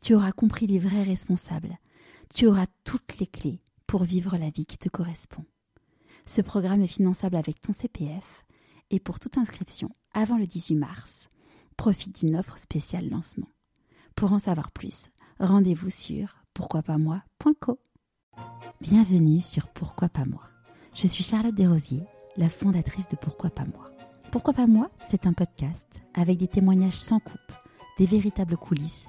tu auras compris les vrais responsables, tu auras toutes les clés pour vivre la vie qui te correspond. Ce programme est finançable avec ton CPF et pour toute inscription avant le 18 mars, profite d'une offre spéciale lancement. Pour en savoir plus, rendez-vous sur pourquoipasmoi.co. Bienvenue sur Pourquoi pas moi. Je suis Charlotte Desrosiers, la fondatrice de Pourquoi pas moi. Pourquoi pas moi, c'est un podcast avec des témoignages sans coupe, des véritables coulisses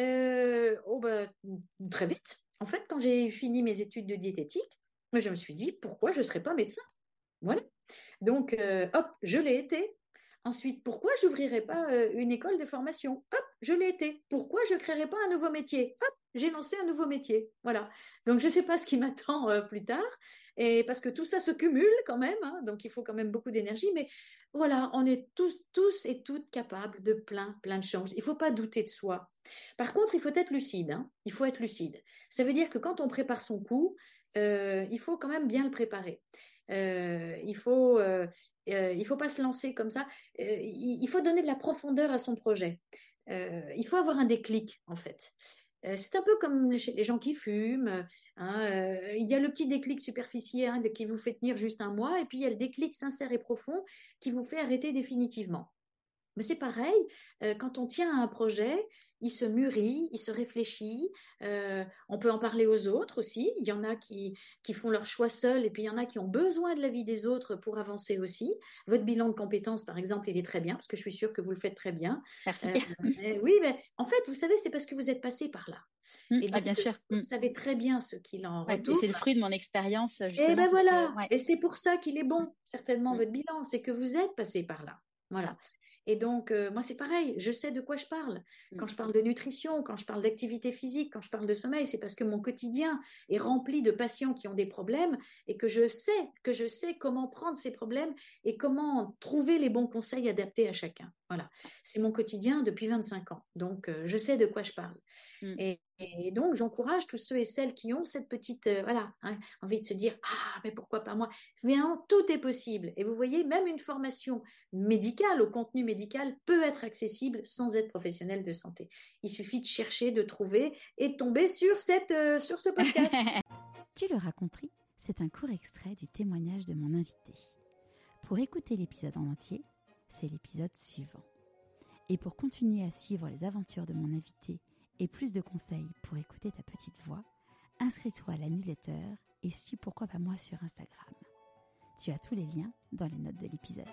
Euh, oh bah, Très vite. En fait, quand j'ai fini mes études de diététique, je me suis dit pourquoi je ne serais pas médecin? Voilà. Donc, euh, hop, je l'ai été. Ensuite, pourquoi je n'ouvrirais pas euh, une école de formation? Hop, je l'ai été. Pourquoi je ne créerais pas un nouveau métier? Hop, j'ai lancé un nouveau métier. Voilà. Donc, je ne sais pas ce qui m'attend plus tard. Et parce que tout ça se cumule quand même. Hein, donc, il faut quand même beaucoup d'énergie. Mais voilà, on est tous, tous et toutes capables de plein, plein de choses. Il ne faut pas douter de soi. Par contre, il faut être lucide. Hein. Il faut être lucide. Ça veut dire que quand on prépare son coup, euh, il faut quand même bien le préparer. Euh, il faut, euh, il faut pas se lancer comme ça. il, faut donner de la profondeur à son projet. il faut avoir un déclic en fait. Euh, c'est un peu comme les gens qui fument. Hein, euh, il y a le petit déclic superficiel hein, qui vous fait tenir juste un mois, et puis il y a le déclic sincère et profond qui vous fait arrêter définitivement. Mais c'est pareil, euh, quand on tient à un projet, il se mûrit, il se réfléchit. Euh, on peut en parler aux autres aussi. Il y en a qui, qui font leur choix seuls et puis il y en a qui ont besoin de l'avis des autres pour avancer aussi. Votre bilan de compétences, par exemple, il est très bien parce que je suis sûre que vous le faites très bien. Merci. Euh, oui, mais en fait, vous savez, c'est parce que vous êtes passé par là. Mmh, et ah, bien sûr. Vous mmh. savez très bien ce qu'il en ouais, C'est le fruit de mon expérience. Et ben voilà. Et c'est pour ça qu'il est bon, certainement, mmh. votre bilan. C'est que vous êtes passé par là. Voilà. Et donc, euh, moi, c'est pareil, je sais de quoi je parle. Quand je parle de nutrition, quand je parle d'activité physique, quand je parle de sommeil, c'est parce que mon quotidien est rempli de patients qui ont des problèmes et que je sais, que je sais comment prendre ces problèmes et comment trouver les bons conseils adaptés à chacun. Voilà, c'est mon quotidien depuis 25 ans. Donc, euh, je sais de quoi je parle. Mm. Et, donc, j'encourage tous ceux et celles qui ont cette petite, euh, voilà, hein, envie de se dire, ah, mais pourquoi pas moi? Bien, tout est possible. Et vous voyez, même une formation médicale, au contenu médical, peut être accessible sans être professionnel de santé. Il suffit de chercher, de trouver et de tomber sur, cette, euh, sur ce podcast. tu l'auras compris, c'est un court extrait du témoignage de mon invité. Pour écouter l'épisode en entier, c'est l'épisode suivant. Et pour continuer à suivre les aventures de mon invité et plus de conseils pour écouter ta petite voix, inscris-toi à la newsletter et suis pourquoi pas moi sur Instagram. Tu as tous les liens dans les notes de l'épisode.